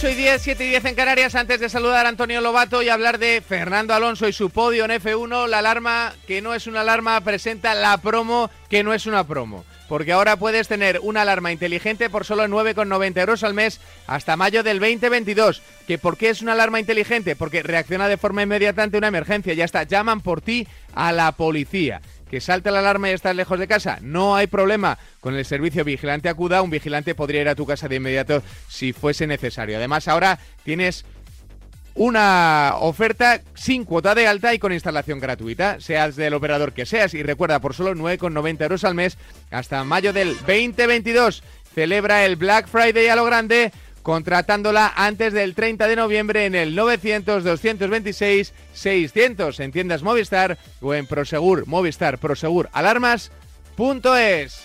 8 y 10, 7 y 10 en Canarias. Antes de saludar a Antonio Lobato y hablar de Fernando Alonso y su podio en F1, la alarma que no es una alarma presenta la promo que no es una promo. Porque ahora puedes tener una alarma inteligente por solo 9,90 euros al mes hasta mayo del 2022. ¿Que ¿Por qué es una alarma inteligente? Porque reacciona de forma inmediata ante una emergencia. Ya está, llaman por ti a la policía que salte la alarma y estás lejos de casa, no hay problema. Con el servicio Vigilante Acuda, un vigilante podría ir a tu casa de inmediato si fuese necesario. Además, ahora tienes una oferta sin cuota de alta y con instalación gratuita, seas del operador que seas. Y recuerda, por solo 9,90 euros al mes hasta mayo del 2022. Celebra el Black Friday a lo grande contratándola antes del 30 de noviembre en el 900-226-600 en tiendas Movistar o en Prosegur, Movistar, Prosegur, Alarmas.es.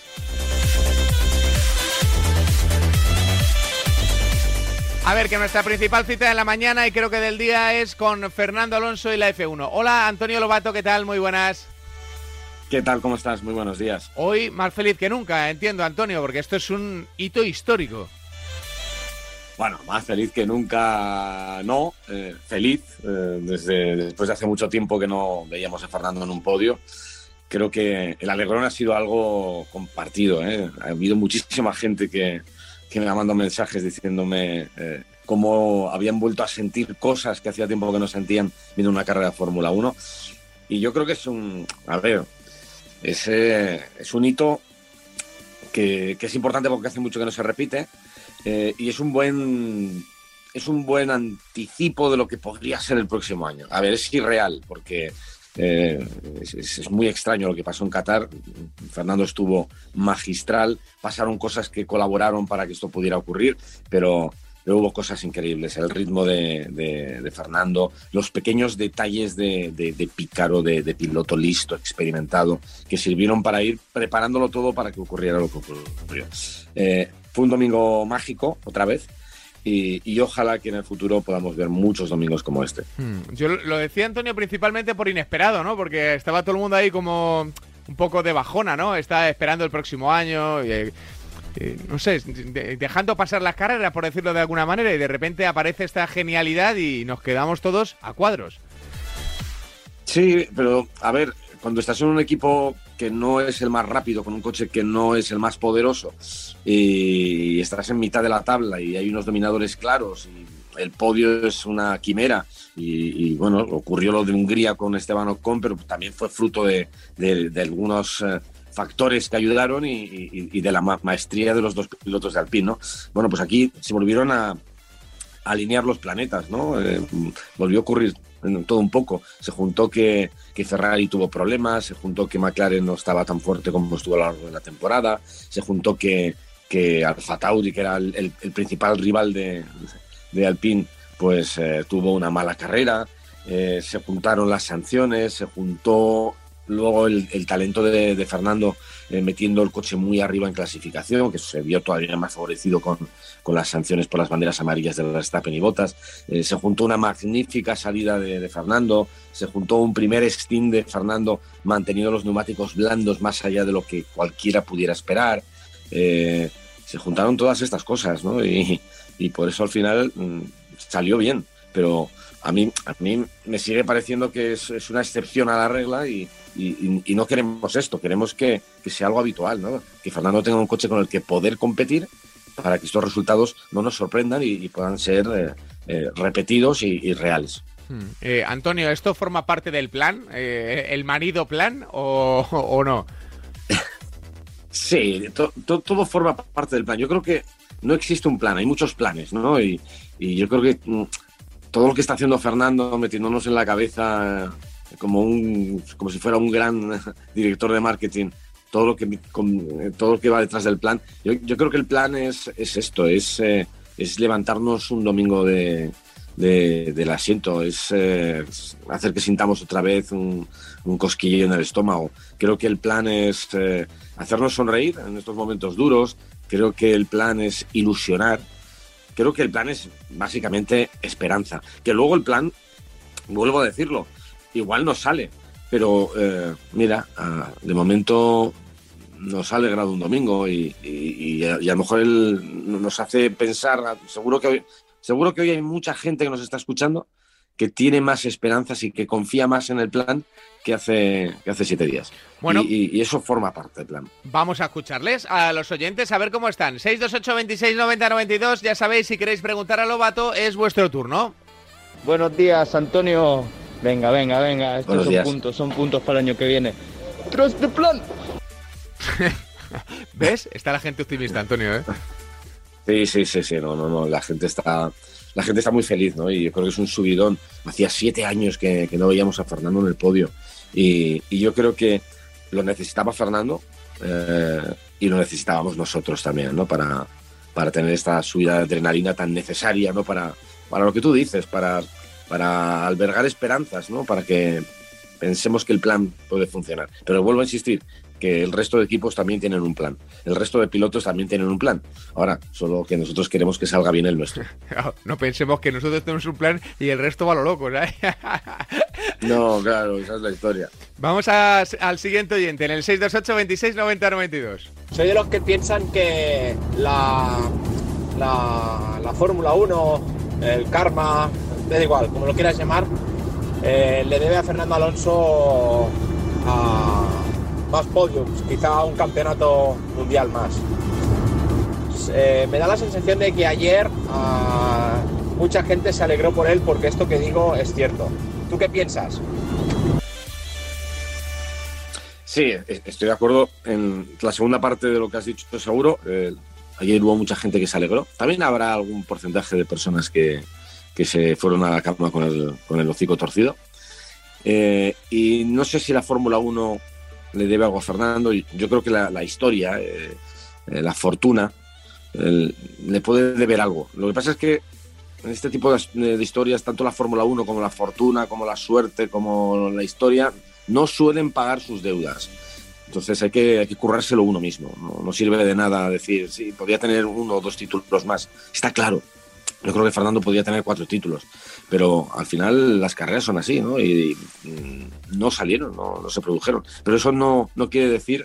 A ver, que nuestra principal cita de la mañana y creo que del día es con Fernando Alonso y la F1. Hola, Antonio Lobato, ¿qué tal? Muy buenas. ¿Qué tal? ¿Cómo estás? Muy buenos días. Hoy más feliz que nunca, entiendo, Antonio, porque esto es un hito histórico. Bueno, más feliz que nunca, no. Eh, feliz, eh, desde después de hace mucho tiempo que no veíamos a Fernando en un podio. Creo que el alegrón ha sido algo compartido. ¿eh? Ha habido muchísima gente que, que me ha mandado mensajes diciéndome cómo habían vuelto a sentir cosas que hacía tiempo que no sentían viendo una carrera de Fórmula 1. Y yo creo que es un, a ver, es, es un hito que, que es importante porque hace mucho que no se repite eh, y es un buen es un buen anticipo de lo que podría ser el próximo año. A ver, es irreal, porque eh, es, muy extraño lo que pasó en Qatar. Fernando estuvo magistral, pasaron cosas que colaboraron para que esto pudiera ocurrir, pero, hubo cosas increíbles. El ritmo de, Fernando, los pequeños detalles de, de pícaro, de, piloto listo, experimentado, que sirvieron para ir preparándolo todo para que ocurriera lo que ocurrió. Eh, fue un domingo mágico, otra vez, y, ojalá que en el futuro podamos ver muchos domingos como este. Hmm. Yo lo decía Antonio principalmente por inesperado, ¿no? Porque estaba todo el mundo ahí como un poco de bajona, ¿no? Está esperando el próximo año. Y, no sé, dejando pasar las carreras, por decirlo de alguna manera, y de repente aparece esta genialidad y nos quedamos todos a cuadros. Sí, pero a ver, cuando estás en un equipo que no es el más rápido, con un coche que no es el más poderoso, y estás en mitad de la tabla y hay unos dominadores claros, y el podio es una quimera, y, bueno, ocurrió lo de Hungría con Esteban Ocon, pero también fue fruto de, algunos eh, factores que ayudaron y, de la maestría de los dos pilotos de Alpine, Bueno, pues aquí se volvieron a, alinear los planetas, ¿no? Eh, volvió a ocurrir todo un poco. Se juntó que, que, Ferrari tuvo problemas, se juntó que McLaren no estaba tan fuerte como estuvo a lo largo de la temporada, se juntó que, que Alfa Tauri, que era el, principal rival de, de Alpine, pues eh, tuvo una mala carrera, eh, se juntaron las sanciones, se juntó luego el, talento de, Fernando eh, metiendo el coche muy arriba en clasificación, que se vio todavía más favorecido con, con las sanciones por las banderas amarillas de Verstappen y Botas. Eh, se juntó una magnífica salida de, Fernando, se juntó un primer stint de Fernando manteniendo los neumáticos blandos más allá de lo que cualquiera pudiera esperar. Eh, se juntaron todas estas cosas, ¿no? Y, por eso al final mm, salió bien. Pero a mí, a mí me sigue pareciendo que es, una excepción a la regla y, no queremos esto, queremos que, sea algo habitual, ¿no? que Fernando tenga un coche con el que poder competir para que estos resultados no nos sorprendan y, puedan ser eh, eh, repetidos y, reales. Hmm. Eh, Antonio, ¿esto forma parte del plan? ¿El marido plan o, no? sí, todo forma parte del plan. Yo creo que no existe un plan, hay muchos planes, ¿no? Y, yo creo que mm, todo lo que está haciendo Fernando, metiéndonos en la cabeza como, un, como si fuera un gran director de marketing, todo lo que, todo lo que va detrás del plan. Yo, creo que el plan es, es esto, es, eh, es levantarnos un domingo de, del asiento, es eh, hacer que sintamos otra vez un, un, cosquilleo en el estómago. Creo que el plan es eh, hacernos sonreír en estos momentos duros, creo que el plan es ilusionar creo que el plan es básicamente esperanza. Que luego el plan, vuelvo a decirlo, igual no sale, pero eh, mira, ah, de momento nos ha alegrado un domingo y, a lo mejor él nos hace pensar, seguro que seguro que hoy hay mucha gente que nos está escuchando que tiene más esperanzas y que confía más en el plan que hace, que hace siete días. Bueno, y, eso forma parte del plan. Vamos a escucharles a los oyentes a ver cómo están. 628 26 90 92, ya sabéis, si queréis preguntar a Lobato, es vuestro turno. Buenos días, Antonio. Venga, venga, venga. Estos son puntos, son puntos para el año que viene. ¡Trust the plan! ¿Ves? Está la gente optimista, Antonio, ¿eh? Sí, sí, sí, sí. No, no, no. La gente está la gente está muy feliz, ¿no? Y yo creo que es un subidón. Hacía siete años que, no veíamos a Fernando en el podio. Y, yo creo que lo necesitaba Fernando eh, y lo necesitábamos nosotros también, ¿no? Para, para tener esta subida de adrenalina tan necesaria, ¿no? Para, para lo que tú dices, para, para albergar esperanzas, ¿no? Para que pensemos que el plan puede funcionar. Pero vuelvo a insistir, que el resto de equipos también tienen un plan. El resto de pilotos también tienen un plan. Ahora, solo que nosotros queremos que salga bien el nuestro. No pensemos que nosotros tenemos un plan y el resto va a lo loco, ¿sabes? No, claro, esa es la historia. Vamos al siguiente oyente, en el 628 26 90 92. Soy de los que piensan que la, la, la Fórmula 1, el karma, da igual, como lo quieras llamar, eh, le debe a Fernando Alonso a más podiums, quizá un campeonato mundial más. Eh, me da la sensación de que ayer ah, mucha gente se alegró por él porque esto que digo es cierto. ¿Tú qué piensas? Sí, estoy de acuerdo en la segunda parte de lo que has dicho, seguro. Eh, ayer hubo mucha gente que se alegró. También habrá algún porcentaje de personas que, que se fueron a la cama con el, hocico torcido. Eh, y no sé si la Fórmula 1 le debe algo a Fernando. Yo creo que la, historia, eh, eh, la fortuna, le puede deber algo. Lo que pasa es que en este tipo de, historias, tanto la Fórmula 1 como la fortuna, como la suerte, como la historia, no suelen pagar sus deudas. Entonces hay que, hay que currárselo uno mismo. No, no sirve de nada decir, sí, podría tener uno o dos títulos más. Está claro. Yo creo que Fernando podría tener cuatro títulos pero al final las carreras son así, ¿no? Y, no salieron, no, se produjeron. Pero eso no, no quiere decir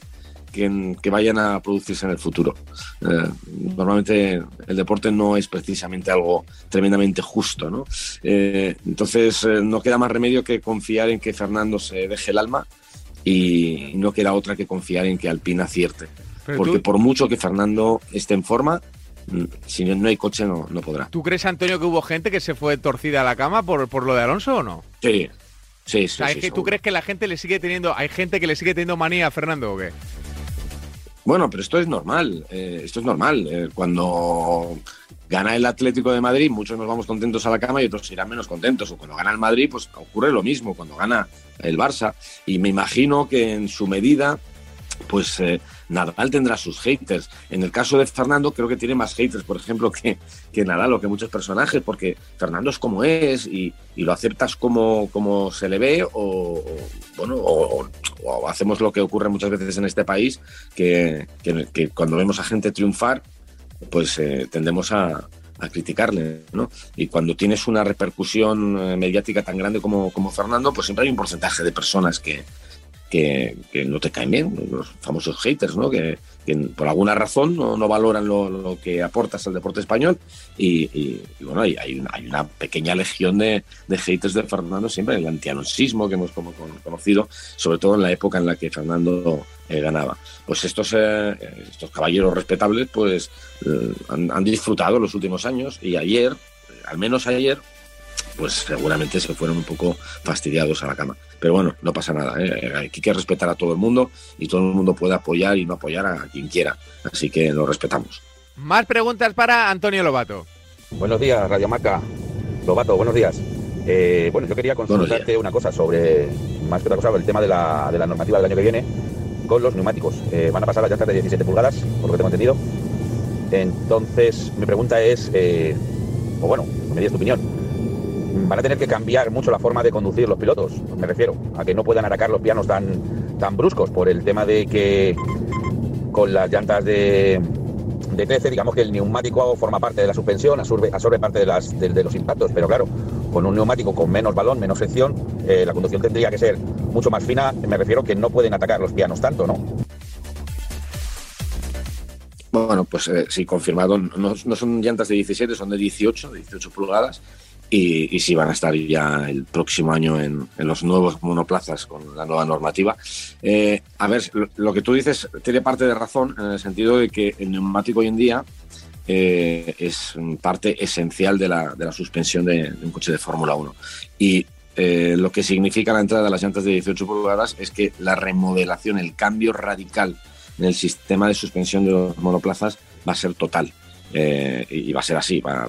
que, que, vayan a producirse en el futuro. Eh, normalmente el deporte no es precisamente algo tremendamente justo, ¿no? Eh, entonces eh, no queda más remedio que confiar en que Fernando se deje el alma y no queda otra que confiar en que Alpina acierte. Porque por mucho que Fernando esté en forma, si no hay coche no, no podrá. ¿Tú crees, Antonio, que hubo gente que se fue torcida a la cama por, por lo de Alonso o no? Sí, sí, sí. ¿Tú crees que la gente le sigue teniendo, hay gente que le sigue teniendo manía a Fernando o qué? Bueno, pero esto es normal, eh, esto es normal. Eh, cuando gana el Atlético de Madrid, muchos nos vamos contentos a la cama y otros irán menos contentos. O cuando gana el Madrid, pues ocurre lo mismo, cuando gana el Barça. Y me imagino que en su medida, pues eh, Nadal tendrá sus haters. En el caso de Fernando, creo que tiene más haters, por ejemplo, que, que Nadal o que muchos personajes, porque Fernando es como es y, lo aceptas como, como se le ve o, bueno, o, hacemos lo que ocurre muchas veces en este país, que, cuando vemos a gente triunfar, pues eh, tendemos a, criticarle, ¿no? Y cuando tienes una repercusión eh, mediática tan grande como, como Fernando, pues siempre hay un porcentaje de personas que, que, no te caen bien, los famosos haters, ¿no? que, por alguna razón no, valoran lo, que aportas al deporte español. Y, bueno, hay, una, pequeña legión de, haters de Fernando siempre, el antianonsismo que hemos como, conocido, sobre todo en la época en la que Fernando eh, ganaba. Pues estos, eh, estos caballeros respetables pues eh, han disfrutado los últimos años y ayer, al menos ayer, pues seguramente se fueron un poco fastidiados a la cama. Pero bueno, no pasa nada. ¿eh? Hay que respetar a todo el mundo y todo el mundo puede apoyar y no apoyar a quien quiera. Así que lo respetamos. Más preguntas para Antonio Lobato. Buenos días, Radio Maca. Lobato, buenos días. Eh, bueno, yo quería consultarte una cosa sobre, más que otra cosa, el tema de la, de la normativa del año que viene con los neumáticos. Eh, van a pasar las llantas de 17 pulgadas, por lo que tengo entendido. Entonces, mi pregunta es, o bueno, me digas tu opinión, van a tener que cambiar mucho la forma de conducir los pilotos, me refiero, a que no puedan atacar los pianos tan, tan bruscos por el tema de que con las llantas de, de 13, digamos que el neumático forma parte de la suspensión, absorbe, parte de, las, de, los impactos, pero claro, con un neumático con menos balón, menos sección, eh, la conducción tendría que ser mucho más fina, me refiero que no pueden atacar los pianos tanto, ¿no? Bueno, pues eh, sí, confirmado. No, son llantas de 17, son de 18, 18 pulgadas. Y, sí van a estar ya el próximo año en, los nuevos monoplazas con la nueva normativa. Eh, a ver, lo, que tú dices tiene parte de razón en el sentido de que el neumático hoy en día eh, es parte esencial de la, suspensión de, un coche de Fórmula 1. Y lo que significa la entrada de las llantas de 18 pulgadas es que la remodelación, el cambio radical en el sistema de suspensión de los monoplazas va a ser total. Eh, y va a ser así, va,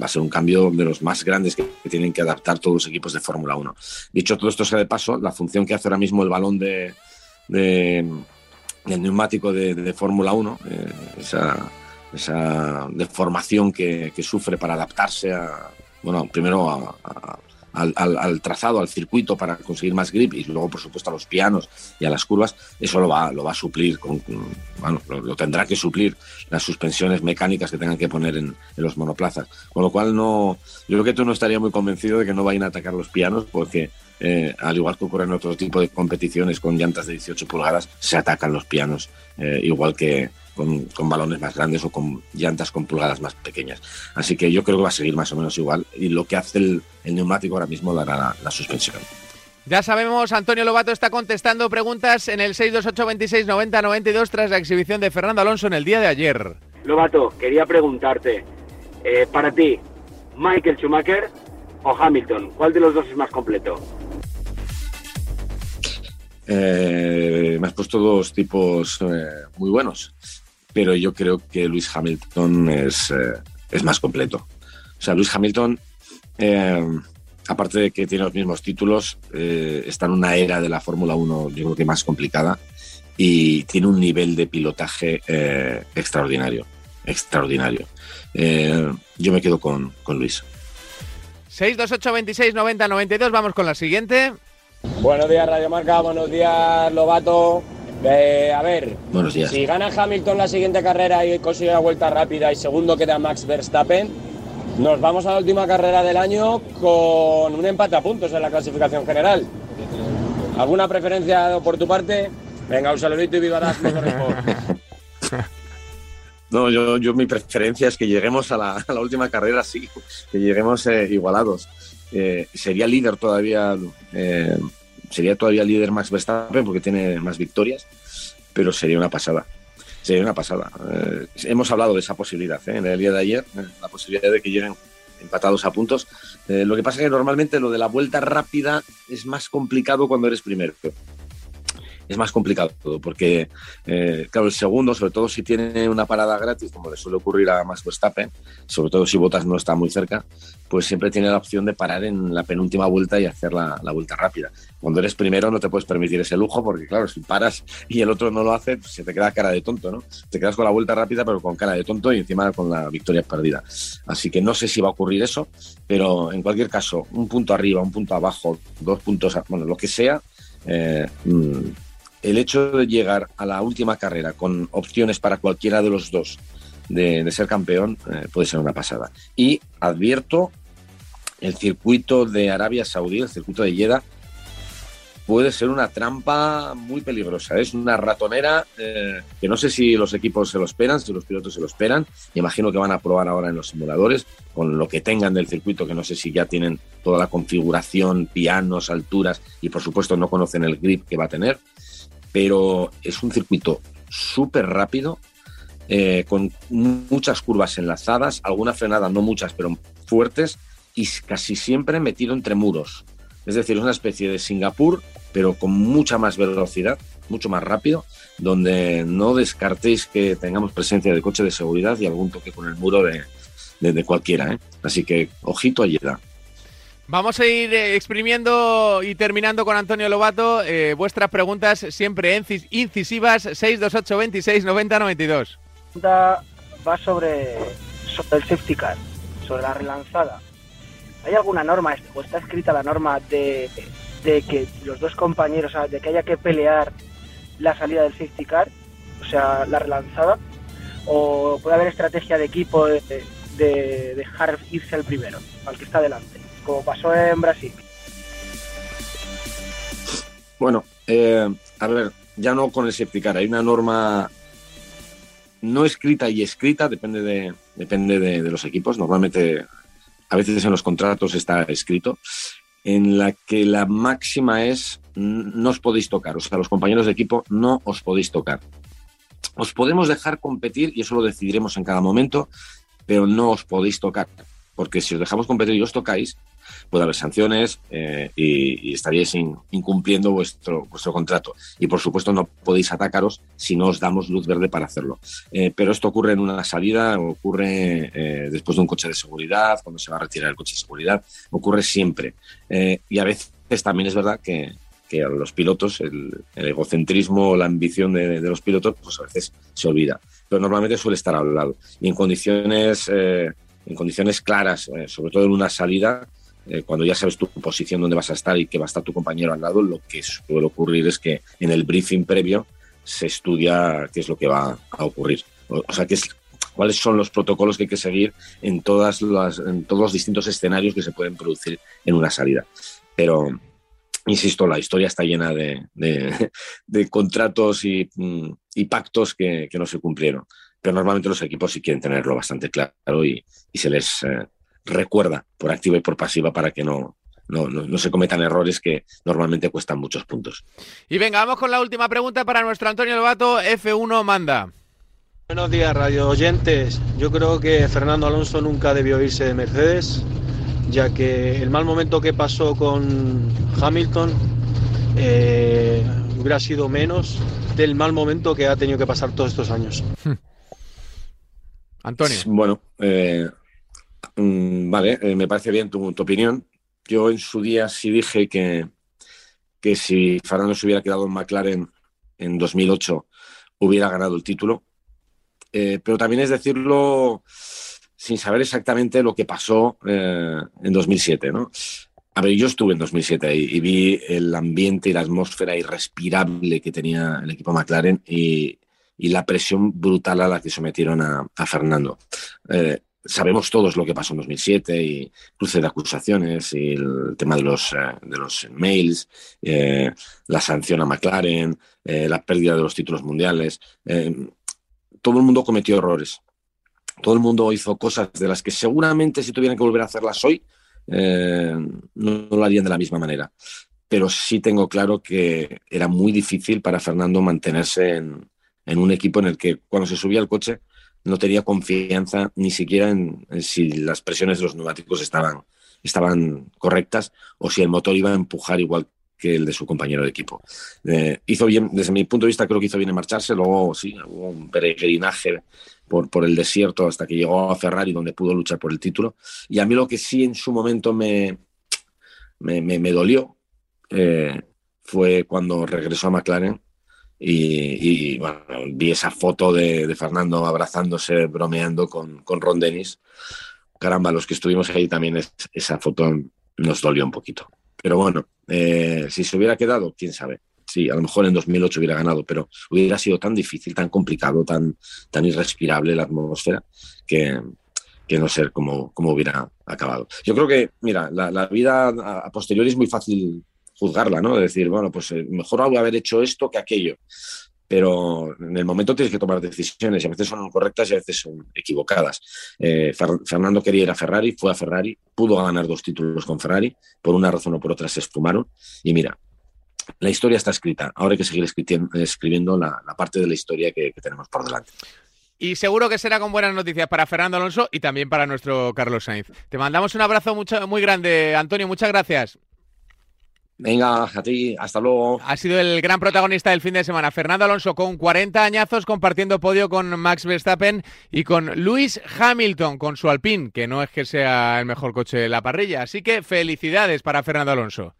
a ser un cambio de los más grandes que, tienen que adaptar todos los equipos de Fórmula 1. Dicho todo esto sea de paso, la función que hace ahora mismo el balón de, de del neumático de, Fórmula 1, eh, esa, deformación que, sufre para adaptarse a, bueno, primero a, al, trazado, al circuito para conseguir más grip y luego, por supuesto, a los pianos y a las curvas, eso lo va, lo va a suplir, con, bueno, lo, tendrá que suplir las suspensiones mecánicas que tengan que poner en, los monoplazas. Con lo cual, no, yo creo que tú no estaría muy convencido de que no vayan a atacar los pianos porque eh, al igual que ocurre en otro tipo de competiciones con llantas de 18 pulgadas, se atacan los pianos, eh, igual que, con, balones más grandes o con llantas con pulgadas más pequeñas. Así que yo creo que va a seguir más o menos igual y lo que hace el, neumático ahora mismo dará la, suspensión. Ya sabemos, Antonio Lobato está contestando preguntas en el 628 26 90 92 tras la exhibición de Fernando Alonso en el día de ayer. Lobato, quería preguntarte, eh, para ti, Michael Schumacher o Hamilton, ¿cuál de los dos es más completo? Eh, me has puesto dos tipos eh, muy buenos pero yo creo que Luis Hamilton es, eh, es más completo. O sea, Luis Hamilton, aparte de que tiene los mismos títulos, está en una era de la Fórmula 1, yo creo que más complicada, y tiene un nivel de pilotaje extraordinario, extraordinario. yo me quedo con, con Luis. 628 26 90 92, vamos con la siguiente. Buenos días Radio Marca, buenos días Lobato. Eh, a ver, Buenos días. si gana Hamilton la siguiente carrera y consigue la vuelta rápida y segundo queda Max Verstappen, nos vamos a la última carrera del año con un empate a puntos en la clasificación general. ¿Alguna preferencia por tu parte? Venga, un saludito y viva la No, yo, yo, mi preferencia es que lleguemos a la, última carrera, sí, que lleguemos eh, igualados. Eh, sería líder todavía sería todavía líder Max Verstappen porque tiene más victorias, pero sería una pasada. Sería una pasada. Eh, hemos hablado de esa posibilidad ¿eh? en el día de ayer, eh, la posibilidad de que lleguen empatados a puntos. lo que pasa es que normalmente lo de la vuelta rápida es más complicado cuando eres primero es más complicado porque, eh, claro, el segundo, sobre todo si tiene una parada gratis, como le suele ocurrir a Max Verstappen, sobre todo si Botas no está muy cerca, pues siempre tiene la opción de parar en la penúltima vuelta y hacer la, vuelta rápida. Cuando eres primero no te puedes permitir ese lujo porque, claro, si paras y el otro no lo hace, pues se te queda cara de tonto, ¿no? Te quedas con la vuelta rápida pero con cara de tonto y encima con la victoria perdida. Así que no sé si va a ocurrir eso, pero en cualquier caso, un punto arriba, un punto abajo, dos puntos, bueno, lo que sea, eh, mm, el hecho de llegar a la última carrera con opciones para cualquiera de los dos de, ser campeón eh, puede ser una pasada. Y advierto, el circuito de Arabia Saudí, el circuito de Jeddah, puede ser una trampa muy peligrosa. Es una ratonera eh, que no sé si los equipos se lo esperan, si los pilotos se lo esperan. Imagino que van a probar ahora en los simuladores con lo que tengan del circuito, que no sé si ya tienen toda la configuración, pianos, alturas y por supuesto no conocen el grip que va a tener pero es un circuito súper rápido, eh, con muchas curvas enlazadas, alguna frenada, no muchas, pero fuertes, y casi siempre metido entre muros. Es decir, es una especie de Singapur, pero con mucha más velocidad, mucho más rápido, donde no descartéis que tengamos presencia de coche de seguridad y algún toque con el muro de, cualquiera. ¿eh? Así que ojito a Jeddah. Vamos a ir eh, exprimiendo y terminando con Antonio Lobato. Eh, vuestras preguntas siempre incisivas 628 26 90 92. Va sobre, sobre el safety car, sobre la relanzada. ¿Hay alguna norma o está escrita la norma de, que los dos compañeros, de que haya que pelear la salida del safety car, o sea, la relanzada? ¿O puede haber estrategia de equipo de, de dejar irse al primero, al que está delante? Como pasó en Brasil. Bueno, eh, a ver, ya no con el septicar, hay una norma no escrita y escrita, depende de, depende de, los equipos. Normalmente, a veces en los contratos está escrito, en la que la máxima es no os podéis tocar. O sea, los compañeros de equipo no os podéis tocar. Os podemos dejar competir y eso lo decidiremos en cada momento, pero no os podéis tocar. Porque si os dejamos competir y os tocáis, puede haber sanciones eh, y, estaríais incumpliendo vuestro, vuestro contrato. Y por supuesto no podéis atacaros si no os damos luz verde para hacerlo. Eh, pero esto ocurre en una salida, ocurre eh, después de un coche de seguridad, cuando se va a retirar el coche de seguridad, ocurre siempre. y a veces también es verdad que, los pilotos el, egocentrismo o la ambición de, de, los pilotos pues a veces se olvida. Pero normalmente suele estar al lado. Y en condiciones, en condiciones claras, sobre todo en una salida, eh, cuando ya sabes tu posición, dónde vas a estar y que va a estar tu compañero al lado, lo que suele ocurrir es que en el briefing previo se estudia qué es lo que va a ocurrir. O, sea, qué es, cuáles son los protocolos que hay que seguir en, todos los distintos escenarios que se pueden producir en una salida. Pero, insisto, la historia está llena de, contratos y, pactos que, no se cumplieron. Pero normalmente los equipos sí quieren tenerlo bastante claro y, y se les eh, recuerda por activa y por pasiva para que no, no, se cometan errores que normalmente cuestan muchos puntos. Y venga, vamos con la última pregunta para nuestro Antonio Lobato. F1 manda. Buenos días, radio oyentes. Yo creo que Fernando Alonso nunca debió irse de Mercedes, ya que el mal momento que pasó con Hamilton eh, hubiera sido menos del mal momento que ha tenido que pasar todos estos años. Antonio. Bueno, eh, Mm, vale, eh, me parece bien tu, opinión. Yo en su día sí dije que, que si Fernando se hubiera quedado en McLaren en 2008 hubiera ganado el título. Eh, pero también es decirlo sin saber exactamente lo que pasó eh, en 2007, ¿no? A ver, yo estuve en 2007 y, y, vi el ambiente y la atmósfera irrespirable que tenía el equipo McLaren y, y la presión brutal a la que sometieron a, a Fernando sabemos todos lo que pasó en 2007 y cruce de acusaciones y el tema de los, eh, de los mails, eh, la sanción a McLaren, eh, la pérdida de los títulos mundiales. todo el mundo cometió errores. Todo el mundo hizo cosas de las que seguramente si tuvieran que volver a hacerlas hoy, no, lo harían de la misma manera. Pero sí tengo claro que era muy difícil para Fernando mantenerse en, en un equipo en el que cuando se subía al coche no tenía confianza ni siquiera en, si las presiones de los neumáticos estaban, estaban correctas o si el motor iba a empujar igual que el de su compañero de equipo. Eh, hizo bien, desde mi punto de vista, creo que hizo bien en marcharse. Luego, sí, hubo un peregrinaje por, por el desierto hasta que llegó a Ferrari, donde pudo luchar por el título. Y a mí lo que sí en su momento me, me, me, dolió eh, fue cuando regresó a McLaren y, bueno, vi esa foto de, Fernando abrazándose, bromeando con, con, Ron Dennis. Caramba, los que estuvimos ahí también esa foto nos dolió un poquito. Pero bueno, eh, si se hubiera quedado, quién sabe. Sí, a lo mejor en 2008 hubiera ganado, pero hubiera sido tan difícil, tan complicado, tan, tan irrespirable la atmósfera que, que no sé cómo, cómo hubiera acabado. Yo creo que, mira, la, la vida a posteriori es muy fácil juzgarla, ¿no? De decir, bueno, pues eh, mejor haber hecho esto que aquello. Pero en el momento tienes que tomar decisiones y a veces son correctas y a veces son equivocadas. Eh, Fernando quería ir a Ferrari, fue a Ferrari, pudo ganar dos títulos con Ferrari, por una razón o por otra se esfumaron. Y mira, la historia está escrita. Ahora hay que seguir escribiendo la, parte de la historia que, que tenemos por delante. Y seguro que será con buenas noticias para Fernando Alonso y también para nuestro Carlos Sainz. Te mandamos un abrazo mucho, muy grande, Antonio. Muchas gracias. Venga, a ti, hasta luego. Ha sido el gran protagonista del fin de semana, Fernando Alonso, con 40 añazos compartiendo podio con Max Verstappen y con Lewis Hamilton, con su Alpine, que no es que sea el mejor coche de la parrilla. Así que felicidades para Fernando Alonso.